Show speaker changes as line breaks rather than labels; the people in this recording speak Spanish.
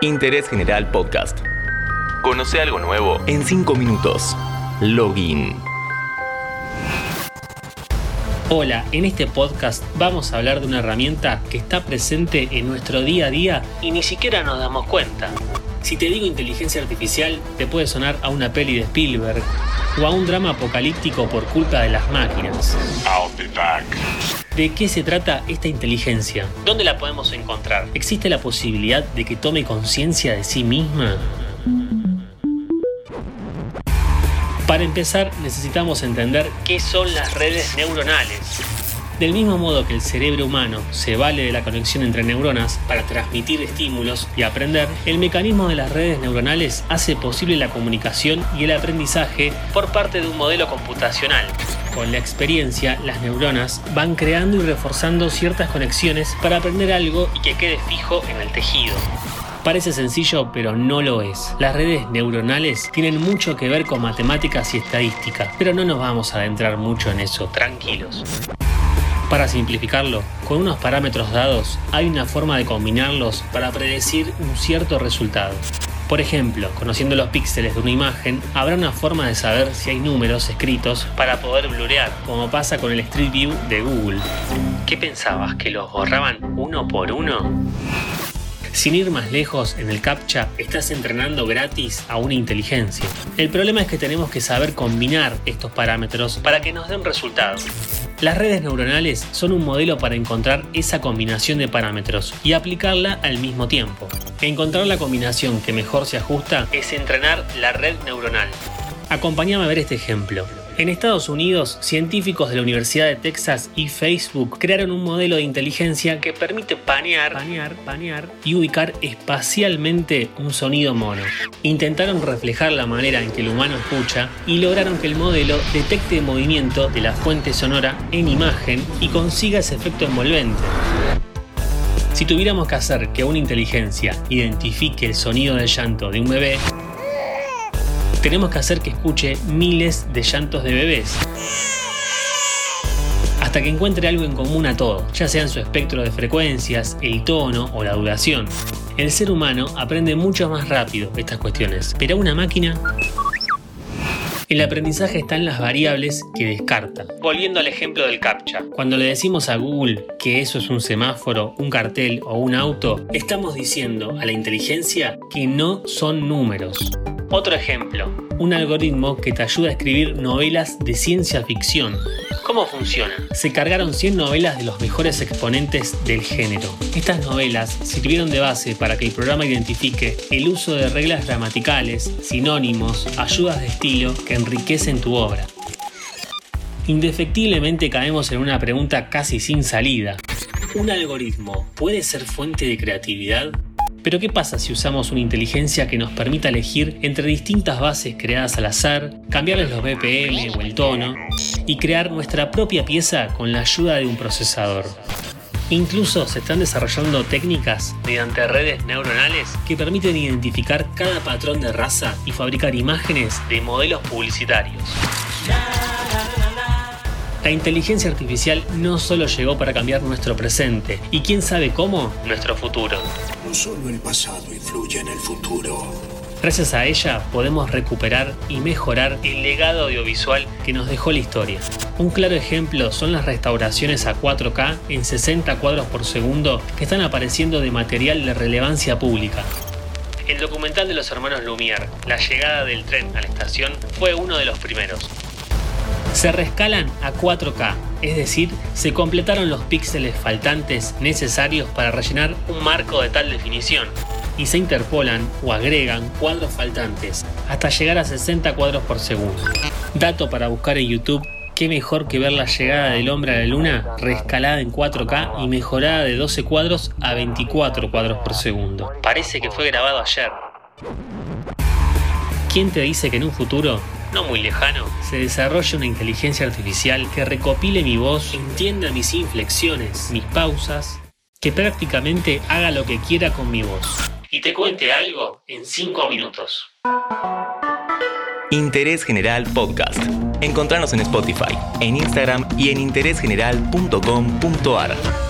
Interés General Podcast. Conoce algo nuevo en 5 minutos. Login.
Hola, en este podcast vamos a hablar de una herramienta que está presente en nuestro día a día y ni siquiera nos damos cuenta. Si te digo inteligencia artificial, te puede sonar a una peli de Spielberg o a un drama apocalíptico por culpa de las máquinas. ¿De qué se trata esta inteligencia? ¿Dónde la podemos encontrar? ¿Existe la posibilidad de que tome conciencia de sí misma? Para empezar, necesitamos entender qué son las redes neuronales. Del mismo modo que el cerebro humano se vale de la conexión entre neuronas para transmitir estímulos y aprender, el mecanismo de las redes neuronales hace posible la comunicación y el aprendizaje por parte de un modelo computacional. Con la experiencia, las neuronas van creando y reforzando ciertas conexiones para aprender algo y que quede fijo en el tejido. Parece sencillo, pero no lo es. Las redes neuronales tienen mucho que ver con matemáticas y estadística, pero no nos vamos a adentrar mucho en eso, tranquilos. Para simplificarlo, con unos parámetros dados hay una forma de combinarlos para predecir un cierto resultado. Por ejemplo, conociendo los píxeles de una imagen, habrá una forma de saber si hay números escritos para poder blurear, como pasa con el Street View de Google. ¿Qué pensabas? ¿Que los borraban uno por uno? Sin ir más lejos, en el CAPTCHA estás entrenando gratis a una inteligencia. El problema es que tenemos que saber combinar estos parámetros para que nos den resultados. Las redes neuronales son un modelo para encontrar esa combinación de parámetros y aplicarla al mismo tiempo. Encontrar la combinación que mejor se ajusta es entrenar la red neuronal. Acompáñame a ver este ejemplo. En Estados Unidos, científicos de la Universidad de Texas y Facebook crearon un modelo de inteligencia que permite panear, panear, panear y ubicar espacialmente un sonido mono. Intentaron reflejar la manera en que el humano escucha y lograron que el modelo detecte el movimiento de la fuente sonora en imagen y consiga ese efecto envolvente. Si tuviéramos que hacer que una inteligencia identifique el sonido del llanto de un bebé, tenemos que hacer que escuche miles de llantos de bebés. Hasta que encuentre algo en común a todo, ya sea en su espectro de frecuencias, el tono o la duración. El ser humano aprende mucho más rápido estas cuestiones, pero una máquina el aprendizaje está en las variables que descarta. Volviendo al ejemplo del CAPTCHA, cuando le decimos a Google que eso es un semáforo, un cartel o un auto, estamos diciendo a la inteligencia que no son números. Otro ejemplo, un algoritmo que te ayuda a escribir novelas de ciencia ficción. ¿Cómo funciona? Se cargaron 100 novelas de los mejores exponentes del género. Estas novelas sirvieron de base para que el programa identifique el uso de reglas gramaticales, sinónimos, ayudas de estilo que enriquecen tu obra. Indefectiblemente caemos en una pregunta casi sin salida. ¿Un algoritmo puede ser fuente de creatividad? Pero ¿qué pasa si usamos una inteligencia que nos permita elegir entre distintas bases creadas al azar, cambiarles los BPM o el tono y crear nuestra propia pieza con la ayuda de un procesador? Incluso se están desarrollando técnicas mediante redes neuronales que permiten identificar cada patrón de raza y fabricar imágenes de modelos publicitarios. La inteligencia artificial no solo llegó para cambiar nuestro presente y quién sabe cómo, nuestro futuro.
No solo el pasado influye en el futuro.
Gracias a ella podemos recuperar y mejorar el legado audiovisual que nos dejó la historia. Un claro ejemplo son las restauraciones a 4K en 60 cuadros por segundo que están apareciendo de material de relevancia pública. El documental de los hermanos Lumière, La llegada del tren a la estación, fue uno de los primeros se rescalan a 4K, es decir, se completaron los píxeles faltantes necesarios para rellenar un marco de tal definición y se interpolan o agregan cuadros faltantes hasta llegar a 60 cuadros por segundo. Dato para buscar en YouTube, qué mejor que ver la llegada del hombre a la luna rescalada en 4K y mejorada de 12 cuadros a 24 cuadros por segundo. Parece que fue grabado ayer. ¿Quién te dice que en un futuro no muy lejano, se desarrolla una inteligencia artificial que recopile mi voz, entienda mis inflexiones, mis pausas, que prácticamente haga lo que quiera con mi voz. Y te cuente algo en 5 minutos.
Interés General Podcast. Encontrarnos en Spotify, en Instagram y en interésgeneral.com.ar.